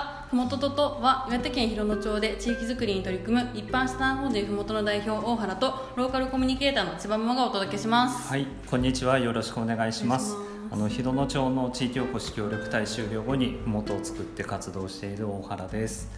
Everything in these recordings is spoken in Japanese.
はふもとととは岩手県広野町で地域づくりに取り組む一般社団法人ふもとの代表大原とローカルコミュニケーターの千葉ママがお届けしますはい、こんにちは。よろしくお願いします。あの広野町の地域おこし協力隊終了後に元を作って活動している大原です。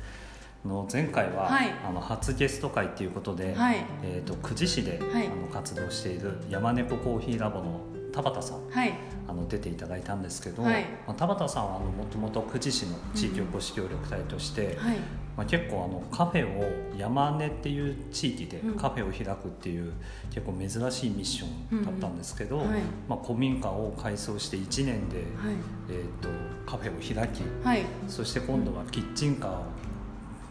あの前回は、はいあの初ゲスト会ということで、はいえっ、と久慈市で、はいあの活動している山猫コーヒーラボの田畑さん。はい。あの出ていただいたんですけど、はい。まあ、田畑さんはあのもともと久慈市の地域おこし協力隊として、はい。まあ、結構あのカフェを山根っていう地域でうん。カフェを開くっていう結構珍しいミッションだったんですけど、うんうんはい。まあ、古民家を改装して1年で、はい。えー、とカフェを開きはい。そして今度はキッチンカ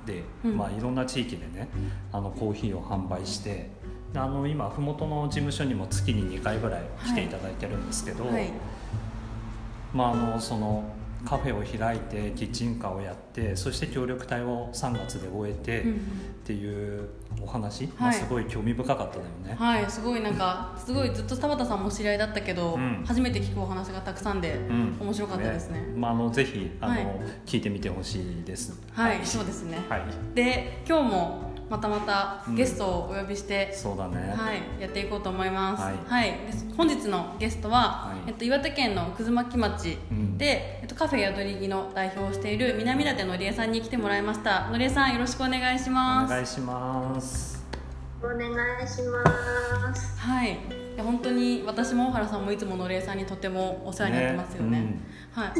ーで、うん。まあ、いろんな地域でねあのコーヒーを販売してであの今麓の事務所にも月に2回ぐらい来ていただいてるんですけど、はい。まあ、あのそのカフェを開いてキッチンカーをやってそして協力隊を3月で終えて、うんっていうお話、まあ、はい。すごい興味深かっただよね、はいすごいなんかすごいずっと田畑さんも知り合いだったけど、うん。初めて聞くお話がたくさんで、うん。面白かったですね。まあ、あのぜひあの、はい。聞いてみてほしいです。はい、そうですね、はい。で今日もまたまたゲストをお呼びして、そうだね、はい、やっていこうと思います。は、はいいで本日のゲストは、はいえっと岩手県の葛巻町うんで、えっとカフェ宿り木の代表をしている南舘のりえさんに来てもらいました。のりえさんよろしくお願いしおます。願いしますお願いします。はい。本当に私も大原さんもいつものりえさんにとてもお世話になってますよね。ねはい。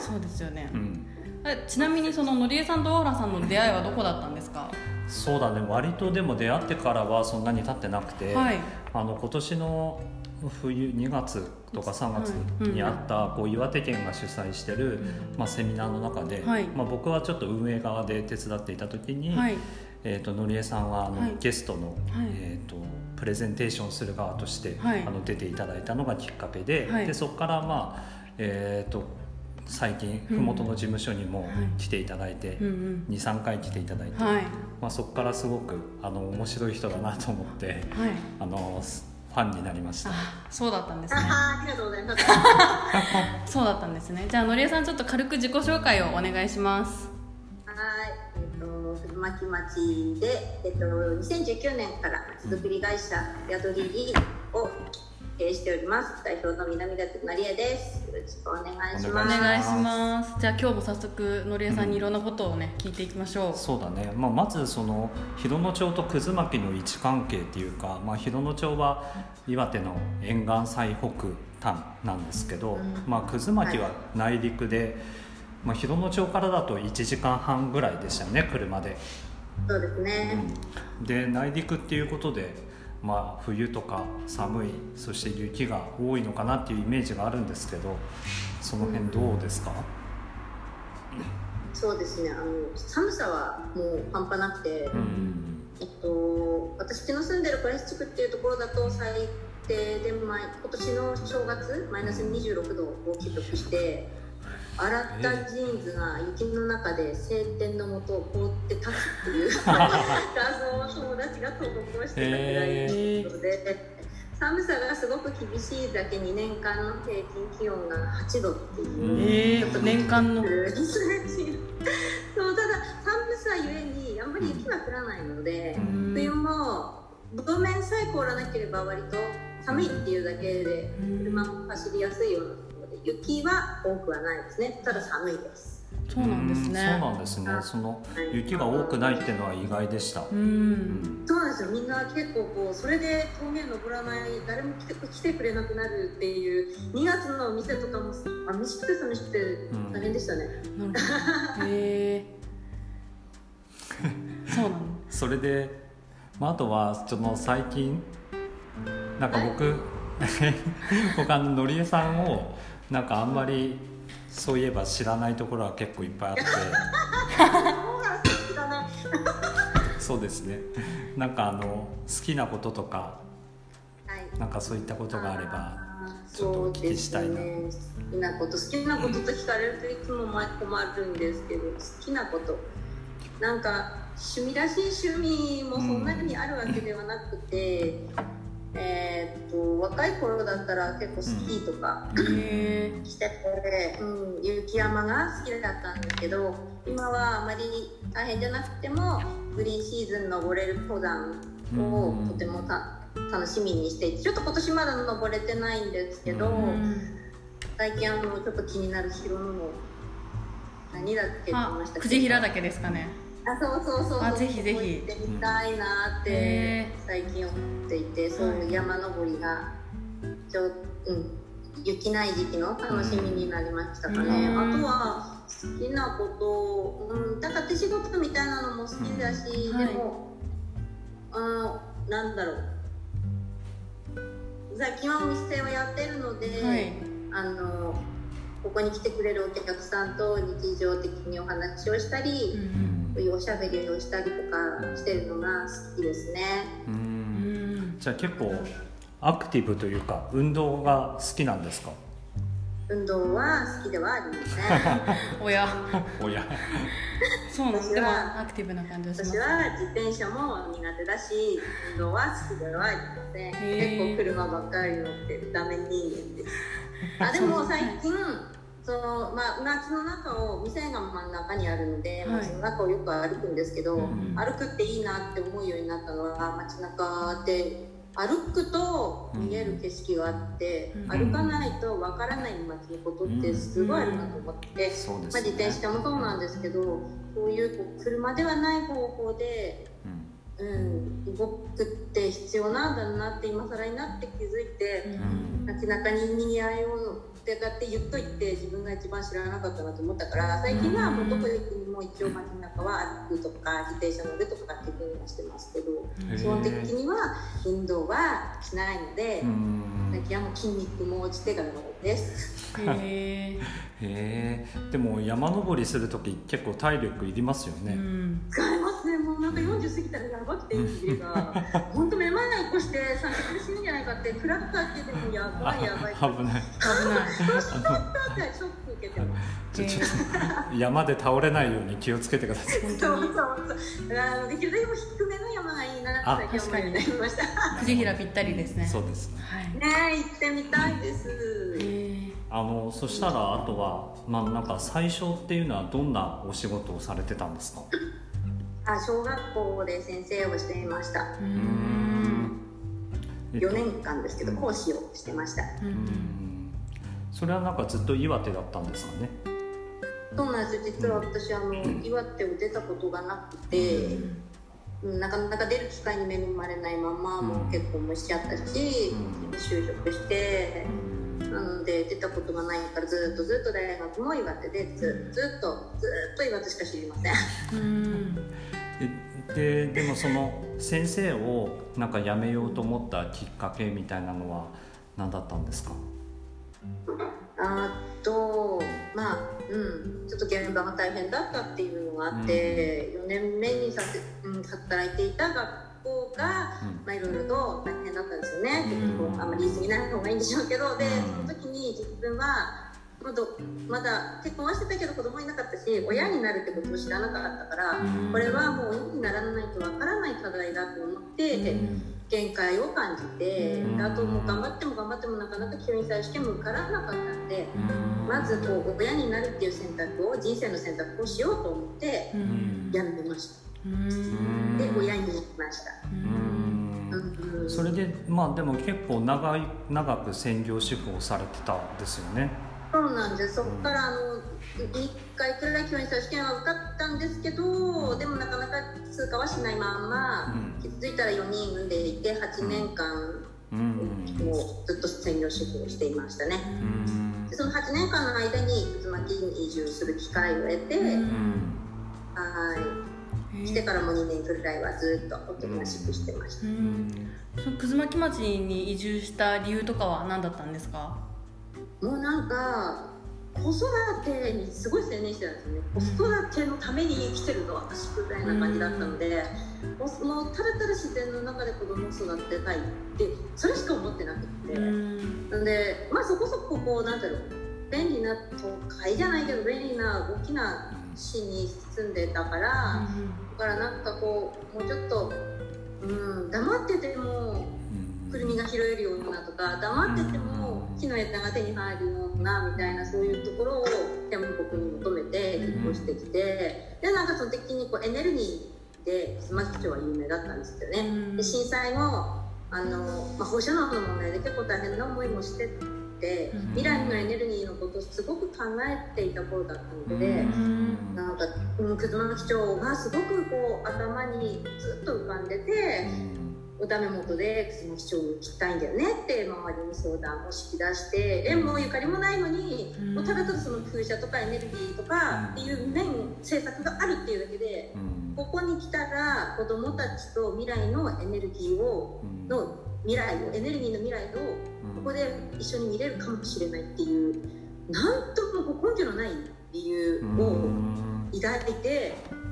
そうですよねう。んえちなみにそののりえさんと大原さんの出会いはどこだったんですか？そうだね割とでも出会ってからはそんなに経ってなくて、はい。あの今年の冬2月とか3月にあった、こう岩手県が主催してる、まあ、セミナーの中で、はい。まあ、僕はちょっと運営側で手伝っていた時に、はい。えー、とのりえさんはあの、はい。ゲストの、はい。えー、とプレゼンテーションする側として、はい。あの出ていただいたのがきっかけで,、はい。でそこからまあえー、と最近うん麓の事務所にもはい来ていただいて、うんうん。23回来ていただいて、はい。まあ、そこからすごくあの面白い人だなと思ってはい。あのファンになりました。あ、そうだったんですあね。はありがとうございます。そうだったんですね。じゃあのりえさんちょっと軽く自己紹介をお願いします。はい、えっ、と古巻町でえっ、と2019年からまちづくり会社宿りりを経営しております。代表の南舘成江です。よろしくお願いしおます。願いします。じゃあ今日も早速のりえさんにいろんなことをね聞いていきましょう。そうだね、まあ、まずその広野町と葛巻の位置関係っていうか、まあ、広野町は岩手の沿岸最北端なんですけど、うんまあ、葛巻は内陸で、まあ、広野町からだと1時間半ぐらいでしたよね車で。そうですね。うんで内陸っていうことで、まあ、冬とか寒いそして雪が多いのかなっていうイメージがあるんですけどその辺どうですか、そうですね。あの寒さはもう半端なくて、うんえっと私の住んでる倉石地区っていうところだと最低で前今年の正月マイナス26度を記録して洗ったジーンズが雪の中で晴天の下を凍って立つっていう画像を友達が投稿してたぐらいのことで。寒さがすごく厳しいだけに年間の平均気温が8度っていう、えー年間の？そうただ寒さゆえにあんまり雪が降らないので、うん冬も路面さえ凍らなければ割と寒いっていうだけで車も走りやすいような雪は多くはないですねただ寒いですそうなんですね。うんそうなんですねその雪が多くないっていうのは意外でした、う。うんんそうなんですよみんな結構こうそれで峠登らない誰も来て来てくれなくなるっていう2月のお店とかもあ飯食って寂しくて大変でしたね、なるほど。へえ。そうなの。それで、まあ、あとはその最近なんか僕 僕あののりえさんをなんかあんまりそういえば知らないところは結構いっぱいあって。そうです。ね。なんかあの好きなこととかはい。なんかそういったことがあればちょっとお聞きしたいな。ね。好きなこと好きなことと聞かれるといつもま困るんですけど好きなこと。なんか趣味らしい趣味もそんなにあるわけではなくて、えーっと、若い頃だったら結構スキーとかへえしてて、うん、雪山が好きだったんですけど今はあまり大変じゃなくてもグリーンシーズン登れる登山をとてもた楽しみにしていてちょっと今年まだ登れてないんですけど、うん。最近あのちょっと気になる広野の何だっけって言いあました。っけ平岳ですかねあそうそうそうあぜひぜひ。行ってみたいなってへ最近思っていてそういう山登りがちょ、うん、雪ない時期の楽しみになりましたかね、うん。あとは好きなこと、うん、だから手仕事みたいなのも好きだし、うん。はい。でもなんだろう。最近はお店をやってるので、はい。あのここに来てくれるお客さんと日常的にお話をしたり、うんそういうおしゃべりをしたりとかしてるのが好きですね。ううんんじゃあ結構アクティブというか運動が好きなんですか？運動は好きではありません。おやおやそうなんでも私はアクティブな感じがします私は自転車も苦手だし、運動は好きではありません。結構車ばっかり乗ってるダメ人間です。あでも最近そのまあ街の中を店が真ん中にあるので、はい。街の中をよく歩くんですけど、うん歩くっていいなって思うようになったのは街中で歩くと見える景色があって、うん歩かないとわからない街のことってすごいあるなと思って、まあ、そうですね。自転車もそうなんですけどこういうこう車ではない方法で、うん。うん、動くって必要なんだなって今更になって気づいて。うん。街中ににぎわいをってかって言っといて自分が一番知らなかったなと思ったから最近はもうどこ行くにも一応街中は歩くとか自転車乗るとかっていうふうにはしてますけど基本的には運動はしないのでうん。最近はもう筋肉も落ちてがなです。へえでも山登りする時結構体力いりますよね、うん。使いますね。もうなんか40過ぎたらやばくて家が。本当めまい起こして三脚で死ぬんじゃないかってクラッカーってでもやばいやばい。あ危ない。危ないそうしちゃったってショック受けてます。ちょちょっと山で倒れないように気をつけてください。そうそうそう。あのできるだけも低めの山がいいなって思うようになりました。久慈平ぴったりですね。そうです。ねはい。ねえ行ってみたいです。あのそしたらあとはまあなんか最初っていうのはどんなお仕事をされてたんですか？あ小学校で先生をしていました。ううん。んえっと。4年間ですけどうん講師をしてました。ううんんそれはなんかずっと岩手だったんですかね？そうなんです実は私あの岩手を出たことがなくて、うん。なかなか出る機会に恵まれないままもう結婚もしちゃったし、うん。就職してなので出たことがないからずっとずっと大学も岩手でずずっとずっと岩手しか知りません。うん。ででもその先生をなんか辞めようと思ったきっかけみたいなのは何だったんですか？あとまあうんちょっと現場が大変だったっていうのがあって、4年目にさせ、うん、働いていた学校がうん。まあいろいろと大変だったんですよね、うん。結構あんまり言い過ぎない方がいいんでしょうけどでうん。その時に自分はまだまだ結婚はしてたけど子供いなかったし親になるってことを知らなかったから、うん。これはもう親にならないとわからない課題だと思って、限界を感じて、うん。であともう頑張っても頑張ってもなかなか教員さ試験も受からなかったんで、まずこう親になるっていう選択を人生の選択をしようと思ってううん。んやめました、うん。で親になりました、うん。うん。それでまあでも結構長い長く専業主婦をされてたんですよね。そうなんです。そこからあの1回くらい教員試験は受かったんですけどでもなかなか通過はしないまんま、うん。気づいたら4人産んでいて8年間、うん。もうずっと専業主婦をしていましたね、うん。でその8年間の間に渦巻きに移住する機会を得て、うん。はい。してからも2年くらいはずっとおとなしくしてました、うん。その葛巻町に移住した理由とかは何だったんですか？もうなんか子育てにすごい専念してたんですよね。子育てのために生きてるの私みたいな感じだったので、もうもうただただ自然の中で子供を育てたいってそれしか思ってなくって、うん。なんでまあそこそここうなんだろう便利な都会じゃないけど便利な大きな市に住んでたから、だからなんかこうもうちょっと、うん、黙っててもくるみが拾えるようなとか黙ってても木の枝が手に入るようなみたいなそういうところを天国に求めて引っ越してきてでなんかその時にこうエネルギーで須磨町は有名だったんですよね。で震災後あの、まあ、放射能の問題で結構大変な思いもしてて未来のエネルギーのことをすごく考えていた頃だったので、なんか、うん、葛巻町がすごくこう頭にずっと浮かんでて。おダメ元で葛巻町に行きたいんだよねって周りに相談を引き出して縁もゆかりもないのに、もうただただその風車とかエネルギーとかっていう面政策があるっていうだけで、ここに来たら子どもたちと未来のエネルギーを、の未来をエネルギーの未来をここで一緒に見れるかもしれないっていうなんとも根拠のない理由を抱いて。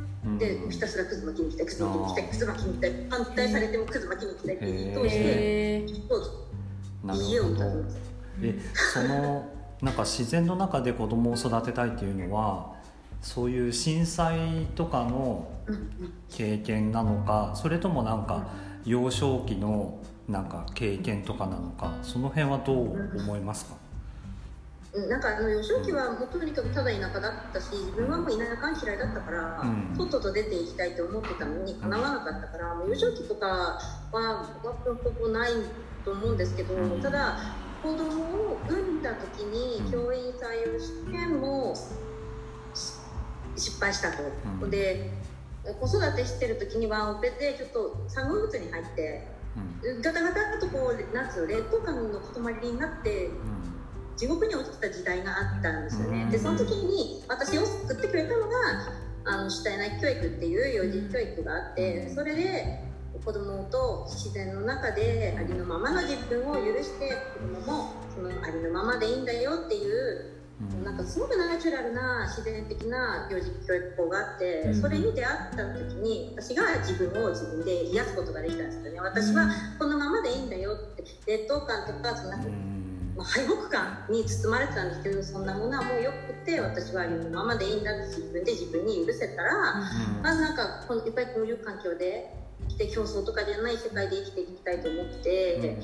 でひたすらくず巻きに来たくず巻きに来たくず巻きに来た反対されてもくず巻きに来たって通して家を歌うえそのなんか自然の中で子供を育てたいっていうのはそういう震災とかの経験なのかそれともなんか幼少期のなんか経験とかなのかその辺はどう思いますか、なんかあの幼少期はもうとにかくただ田舎だったし自分はもう田舎が嫌いだったから、うん、とっとと出ていきたいと思ってたのにかなわなかったから、もう幼少期とかはほぼないと思うんですけど、うん、ただ子供を産んだ時に教員採用試験も失敗したと。うん、で子育てしてる時にワンオペでちょっと産後うつに入って、ガタガタとこうなんつうの劣等感の塊になって。地獄に落ちた時代があったんですよね。でその時に私を救ってくれたのがあの主体内教育っていう幼児教育があってそれで子供と自然の中でありのままの自分を許して子供もそのありのままでいいんだよっていうなんかすごくナチュラルな自然的な幼児教育法があってそれに出会った時に私が自分を自分で癒すことができたんですよね。私はこのままでいいんだよって劣等感とかそんなまあ、敗北感に包まれてたんですけどそんなものはもうよくて私はありのままでいいんだって自分で自分に許せたら、うん、まずなんかこのやっぱりこういう環境で生きて競争とかじゃない世界で生きていきたいと思って、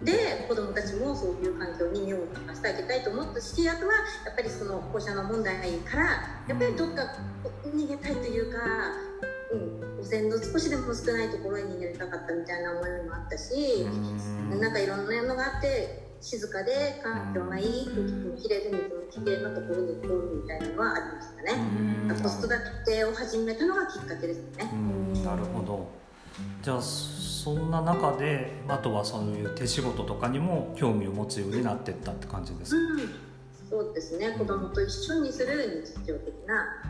うん、で子どもたちもそういう環境に身を任せてあげたいと思ったしあとはやっぱりその放射能問題からやっぱりどっか逃げたいというか。うん、汚染の少しでも少ないところに逃げたかったみたいな思いもあったし、うん、なんかいろんなのがあって静かで環境がいい空気もきれいで水もきれいなところに来るみたいなのはありましたね。子育てを始めたのがきっかけですね。なるほど。じゃあそんな中であとはそういう手仕事とかにも興味を持つようになっていったって感じですか、うん、そうですね。子供と一緒にする日常的な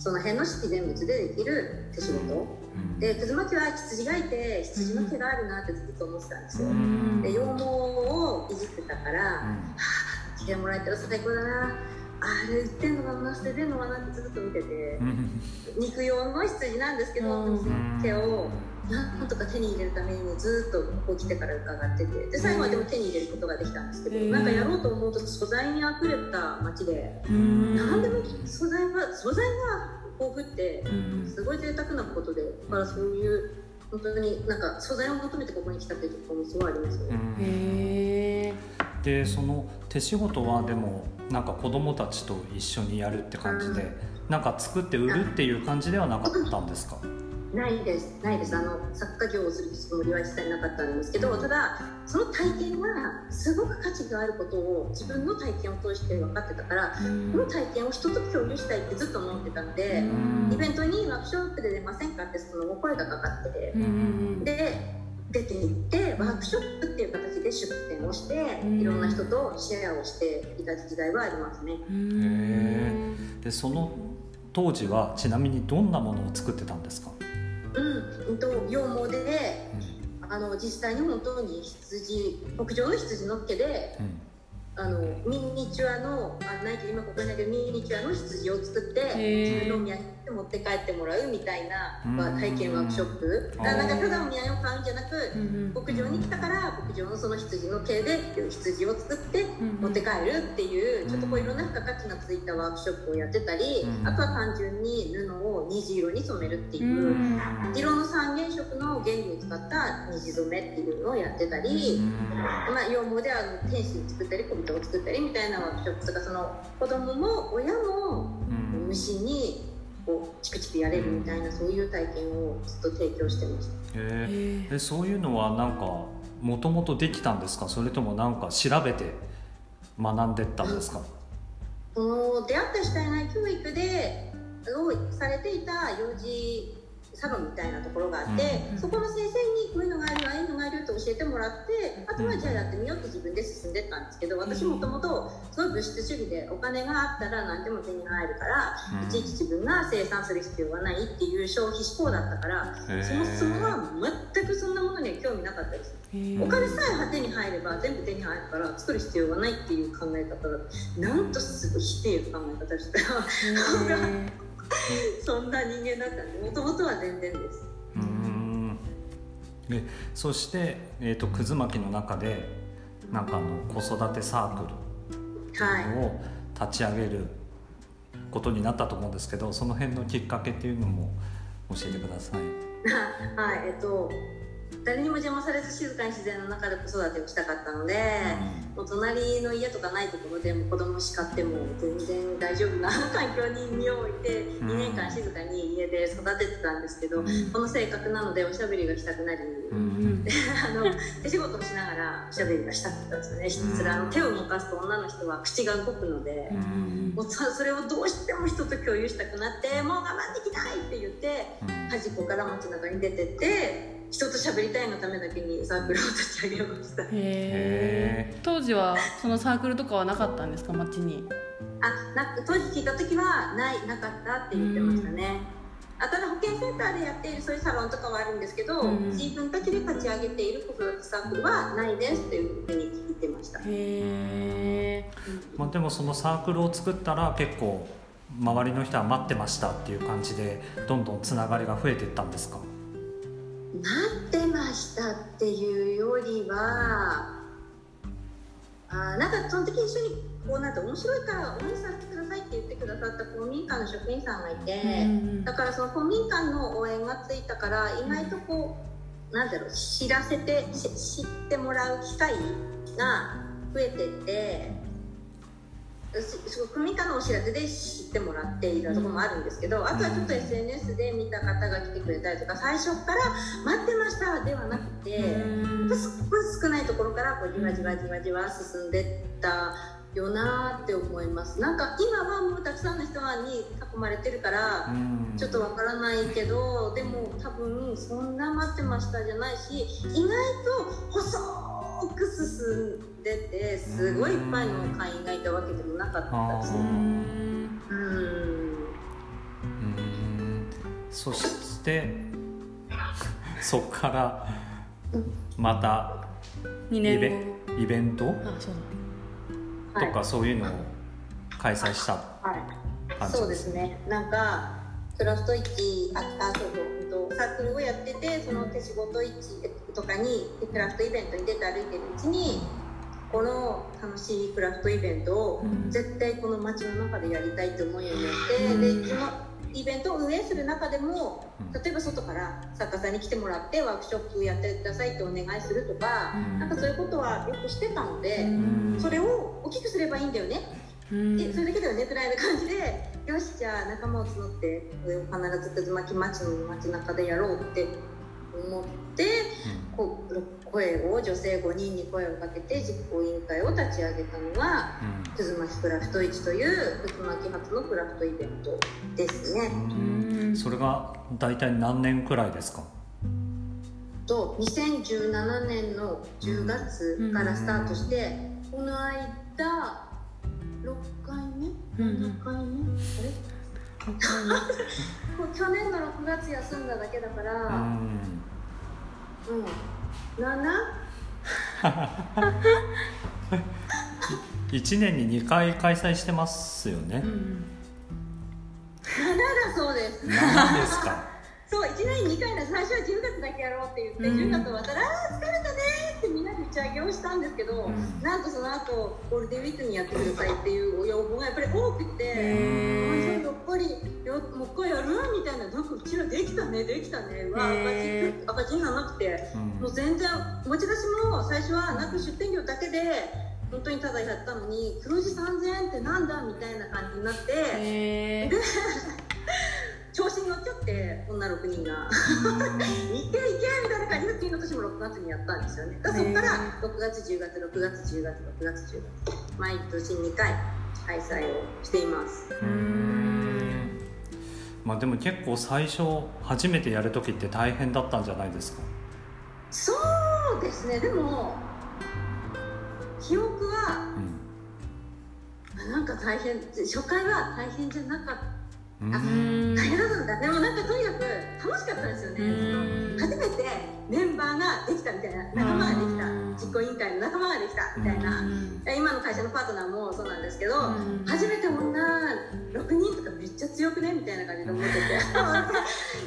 その辺の自然物でできる手仕事、うん、で葛巻は羊がいて羊の毛があるなってずっと思ってたんですよ、うん、で羊毛をいじってたから、うん、はあ毛もらえたら最高だな。あれ売ってんのかな捨ててんのかなってずっと見てて、肉用の羊なんですけど、その毛をなんとか手に入れるためにずっとここ来てから伺ってて。で最後はでも手に入れることができたんですけど、なんかやろうと思うと素材にあふれた街で、何でも素材は素材が豊富ってすごい贅沢なことでだからそういう本当になんか素材を求めてここに来たっていうところもすごいありますよね。へでその手仕事はでもなんか子供たちと一緒にやるって感じで、なんか作って売るっていう感じではなかったんですか、ないですないです。あの作家業をするつもりは一切なかったんですけどただその体験はすごく価値があることを自分の体験を通して分かってたから、この体験を人と共有したいってずっと思ってたんで、イベントにワークショップで出ませんかってそのお声がかかって、で出ていってワークショップっていう形で出展をしていろんな人とシェアをしていた時代はありますね。でその当時はちなみにどんなものを作ってたんですか？うん、と羊毛で、うん、あの実際に本当に羊牧場の羊のっけで、うん、あのミニチュアのあないけど今ここにないけどミニチュアの羊を作って自分のお土産持って帰ってもらうみたいな、まあ、うん体験ワークショップ。だからなんかただお土産を買うんじゃなく牧場に来たから牧場のその羊の毛で羊を作ってうん持って帰るっていうちょっとこういろんな付加価値がついたワークショップをやってたりうん。あとは単純に布を虹色に染めるっていうう。ん。色の三原色の原理を使った虹染めっていうのをやってたり、まあ、羊毛であの天使を作ったり小人を作ったりみたいなワークショップとかその子供も親もうん。虫にこうチクチクやれるみたいなそういう体験をずっと提供してました。えー。へでそういうのはなんかもともとできたんですか？それともなんか調べて学んでったんですか、その出会った主体内教育でをされていた幼児サロンみたいなところがあって、うんそこの先生にこういうのがあるああいうのがあるって教えてもらってあとはじゃあやってみようって自分で進んでったんですけど私もともとすごい物質主義でお金があったら何でも手に入るから、うん。いちいち自分が生産する必要はないっていう消費志向だったからそもそもは全くそんなものには興味なかったです。えお金さえ手に入れば全部手に入るから作る必要がないっていう考え方だなんとすごい否定考え方した そんな人間だったんでもともとは全然です。うーん。でそして、えー、とくず巻きの中でなんかあの子育てサークはい。ルを立ち上げることになったと思うんですけどその辺のきっかけっていうのも教えてください。はいえっと誰にも邪魔されず静かに自然の中で子育てをしたかったので、もう隣の家とかないところでも子供叱っても全然大丈夫な環境に身を置いてうん。2年間静かに家で育ててたんですけど、この性格なのでおしゃべりがしたくなり、ううん。んあの手仕事をしながらおしゃべりがしたかったんですよね。ひたすら手を動かすと女の人は口が動くので。うん。もうそそれをどうしても人と共有したくなってもう我慢できないって言って端っこから街中に出てって人と喋りたいがためだけにサークルを立ち上げました。へえ当時はそのサークルとかはなかったんですか町に？あな当時聞いた時はないなかったって言ってましたね。あただ保健センターでやっているそういうサロンとかはあるんですけど、うん。自分たちで立ち上げている子育てサークルはないですっていうふうに聞いてました、へえまあ、でもそのサークルを作ったら結構周りの人は待ってましたっていう感じでどんどんつながりが増えていったんですか？待ってましたっていうよりはあーなんかその時一緒にこうなんて面白いから応援させてくださいって言ってくださった公民館の職員さんがいて、だからその公民館の応援がついたから意外とこうなんだろう知らせてし知ってもらう機会が増えてってすすごい公民館のお知らせで知ってもらっているところもあるんですけど、あとはちょっと SNS で見た方が来てくれたりとか最初から「待ってました」ではなくて。すっごい少ないところからこうじわじわじわじわ進んでったよなって思います。なんか今はもうたくさんの人に囲まれてるからうん。ちょっとわからないけどでも多分そんな待ってましたじゃないし意外と細く進んでてすごいいっぱいの会員がいたわけでもなかったですうねん。うん。うんそして そこからまた2イ年ベ後。イベント？あそうはい。とかそういうのを開催したはい。感じそうですね。なんかクラフト市ああそうそうサークルをやっててその手仕事市とかにクラフトイベントに出て歩いてるうちにこの楽しいクラフトイベントをうん。絶対この街の中でやりたいって思うようになって、でそのイベントを運営する中でもうん。例えば外から作家さんに来てもらってワークショップやってくださいってお願いするとか、うん。なんかそういうことはよくしてたので、ん。それを大きくすればいいんだよね。うん。でそれだけではねくらいな感じでよしじゃあ仲間を募ってこれを必ず葛巻町の街中でやろうって思ってこう声を女性5人に声をかけて実行委員会を立ち上げたのがうん葛巻クラフト市という葛巻初のクラフトイベントですね。うんそれが大体何年くらいですかと2017年の10月からスタートして、この間6回目うん7回目、あれ去年の6月休んだだけだから、ううん、ん 7? 1年に2回開催してますよね。うん7がそうです。何ですか？そう1年に2回の最初は10月だけやろうって言って、うん。10月終わったら「あー疲れたね」ってみんなで打ち上げをしたんですけど、うん。なんとその後ゴールデンウィークにやってくださいっていう要望がやっぱり多くて。やっぱりよもう一回やるみたいななんかうちらできたねできたねわへ赤字赤字がなくてうん。もう全然持ち出しも最初はなく出店料だけで本当にただやったのに黒字3000円ってなんだみたいな感じになってへー 調子に乗っちゃって女6人が「いけいけ!」みたいな感じで次の年も6月にやったんですよね。だからそこから6月10月6月10月6月10月毎年2回開催をしています。うーん。まあでも結構最初初めてやる時って大変だったんじゃないですか？そうですね。でも記憶はうん。なんか大変初回は大変じゃなかったうんあうん。大変だった。んだでもなんかとにかく楽しかったですよね。うん。初めてメンバーができたみたいな仲間ができた。うん。実行委員会の仲間ができたみたいな。今の会社のパートナーもそうなんですけどうん。初めて女6人とかめっちゃ強くねみたいな感じで思ってて「いけい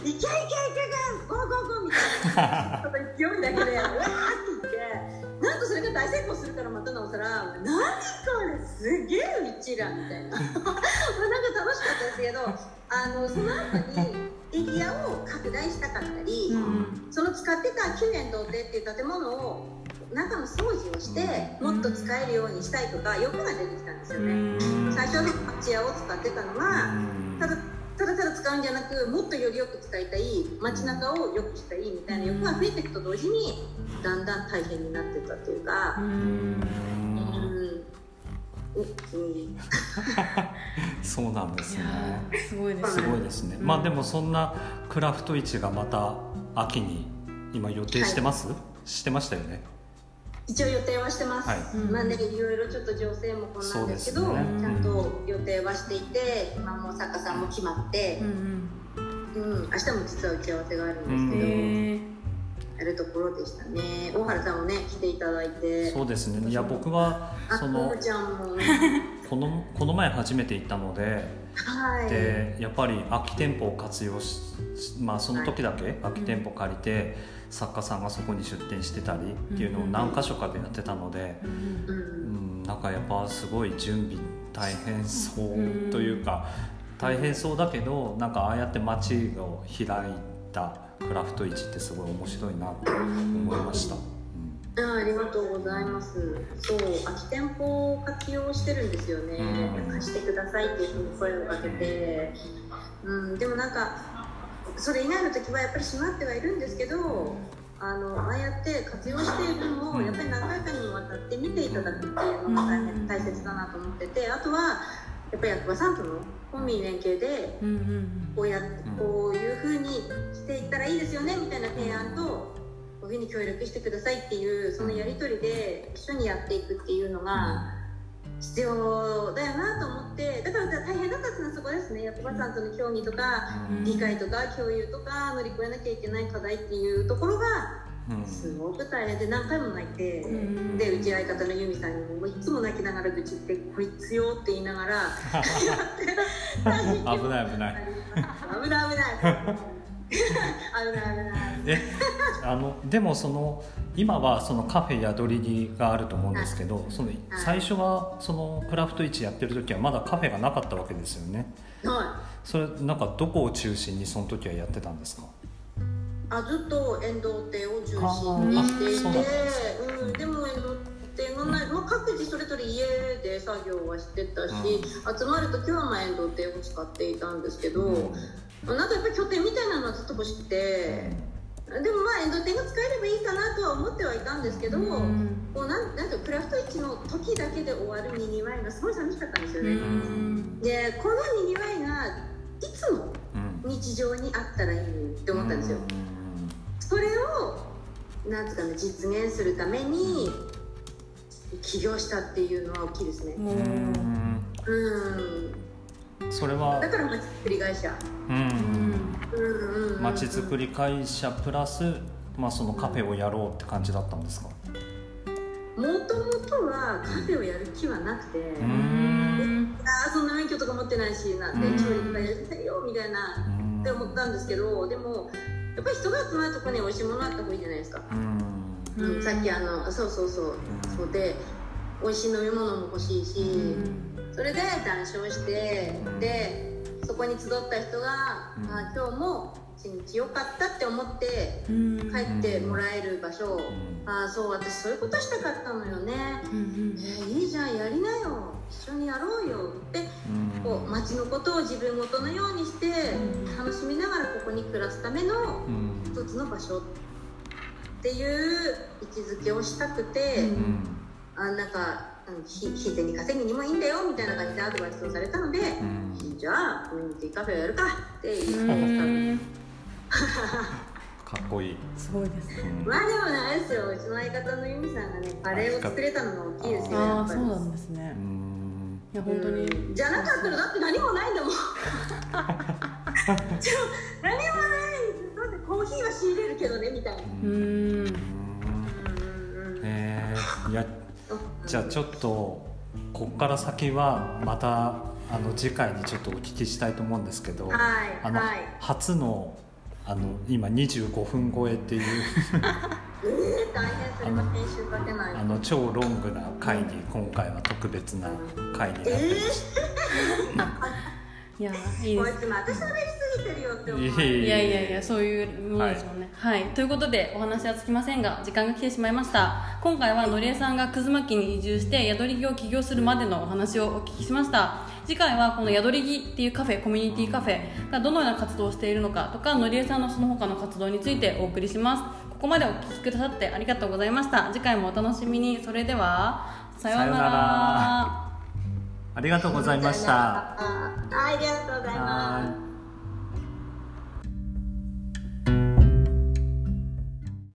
けいけいけゴーゴーゴー」みたいなちょっと勢いだけでうわーって言ってなんとそれが大成功するからまたなおさら「何これすげえうちら」みたいな。なんか楽しかったですけどあのその後にエリアを拡大したかったり、うん。その使ってた旧園童貞っていう建物を中の掃除をしてもっと使えるようにしたいとか欲が出てきたんですよね、最初の町屋を使ってたのがただただただ使うんじゃなくもっとよりよく使いたい街中を良くしたいみたいな欲が増えていくと同時にだんだん大変になっていったというか、うん、うんそうなんですね。ーすごいですすごいですね、うん。まあでもそんなクラフト市がまた秋に今予定してます、してましたよね。一応予定はしてます、はい。うん。まあねいろいろちょっと情勢もこんなんですけどね。ちゃんと予定はしていて今もう作家さんも決まってう、んうん、明日も実は打ち合わせがあるうんんですけど、へやるところでしたね。大原さんもね来ていただいて。そうですね。いや僕はあそのこうちゃんも このこの前初めて行ったのではい。でやっぱり空き店舗を活用しまあその時だけ空き店舗借りて作家さんがそこに出店してたりっていうのを何箇所かでやってたので、ーうんううん。ん、なんかやっぱすごい準備大変そうというか大変そうだけどなんかああやって街を開いたクラフト市ってすごい面白いなって思いました。うん。あありがとうございます。そう空き店舗を活用してるんですよね、うん。貸してくださいっていうふうに声をかけて、うん、でもなんかそれ以外の時はやっぱり閉まってはいるんですけどあのああやって活用しているのをやっぱり何回かにもわたって見ていただくっていうのが大変大切だなと思っててあとはやっぱり役場さんとの本民連携でこうやこういうふうにしていったらいいですよねみたいな提案とこういうふうに協力してくださいっていうそのやり取りで一緒にやっていくっていうのが必要だよなと思ってだから大変だったっていうのはそこですね。役場さんとの協議とかうん。理解とか共有とか乗り越えなきゃいけない課題っていうところがうんすごく大変で何回も泣いて。うん。でうち相方のユミさんにもいつも泣きながら愚痴って「こいつよ」って言いながらやって危ない危ない。危ない危ない。危ない危ない。えあのでもその今はそのカフェ宿りにがあると思うんですけどその最初はそのクラフト市やってる時はまだカフェがなかったわけですよね。はそれなんかどこを中心にその時はやってたんですか？いあずっと遠藤亭を中心にしていてうんでも遠藤亭がない、まあ、各自それぞれ家で作業はしてたし、集まる時はまあ遠藤亭を使っていたんですけど、なんかやっぱり拠点みたいなのはずっと欲しくて。でもまあ遠藤店が使えればいいかなとは思ってはいたんですけど、うん。こうなんなんかクラフト市の時だけで終わるにぎわいがすごい寂しかったんですようね、ん。でこのにぎわいがいつもうん。日常にあったらいいって思ったんですよ、それをなんつうかね実現するために起業したっていうのは大きいですね。もううん。うん。それはだからまちづくり会社。うん。うんうんうん。まちづくり会社プラス、まあ、そのカフェをやろうって感じだったんですか？もともとはカフェをやる気はなくて、うん。あーそんな免許とか持ってないしなんでうん調理とかやりたいよみたいなうんって思ったんですけどでもやっぱり人が集まるとこに美味しいものあった方がいいじゃないですか、うん。うんうん、さっきあのそうそうそう、うん。そうで美味しい飲み物も欲しいし、うん。それで談笑して、うん。でそこに集った人が、うん。あ今日も一日良かったって思ってうん。帰ってもらえる場所、ん。ああそう私そういうことしたかったのよね、うん。えーいいじゃんやりなよ。一緒にやろうよ。ってうんこう街のことを自分ごとのようにしてうん。楽しみながらここに暮らすためのうん。一つの場所っていう位置づけをしたくて、うん。あなんかうんひひいてに稼ぎにもいいんだよみたいな感じでアドバイスをされたので、うん。じゃあコミュニティカフェをやるかって言うってんかっこいい、すごいですうん。まあでもねあれですよ。うちの相方のユミさんがねカレーを作れたのが大きいですよやっぱり。ああそうなんですね。うんいや本当に。うん。じゃなかったらだって何もないんだもん。ちょ何もない。だってコーヒーは仕入れるけどねみたいな。うん。え。ー、いやじゃあちょっとこっから先はまたあの次回にちょっとお聞きしたいと思うんですけど、はいあの、はい。初のあの今25分超えっていうえー、大変。それは編集かけない。あの超ロングな回に今回は特別な回になってえいやいいー、です。こいつまた喋りすぎてるよって思ういやいやいやそういうものですもんね。はい、ということでお話はつきませんが時間が来てしまいました。今回はのりえさんが葛巻に移住して宿り木を起業するまでのお話をお聞きしました。次回はこの宿り木っていうカフェコミュニティカフェがどのような活動をしているのかとかのりえさんのその他の活動についてお送りしますここまでお聞きくださってありがとうございました。次回もお楽しみに。それではさようなら。ありがとうございました。あありがとうございます。はい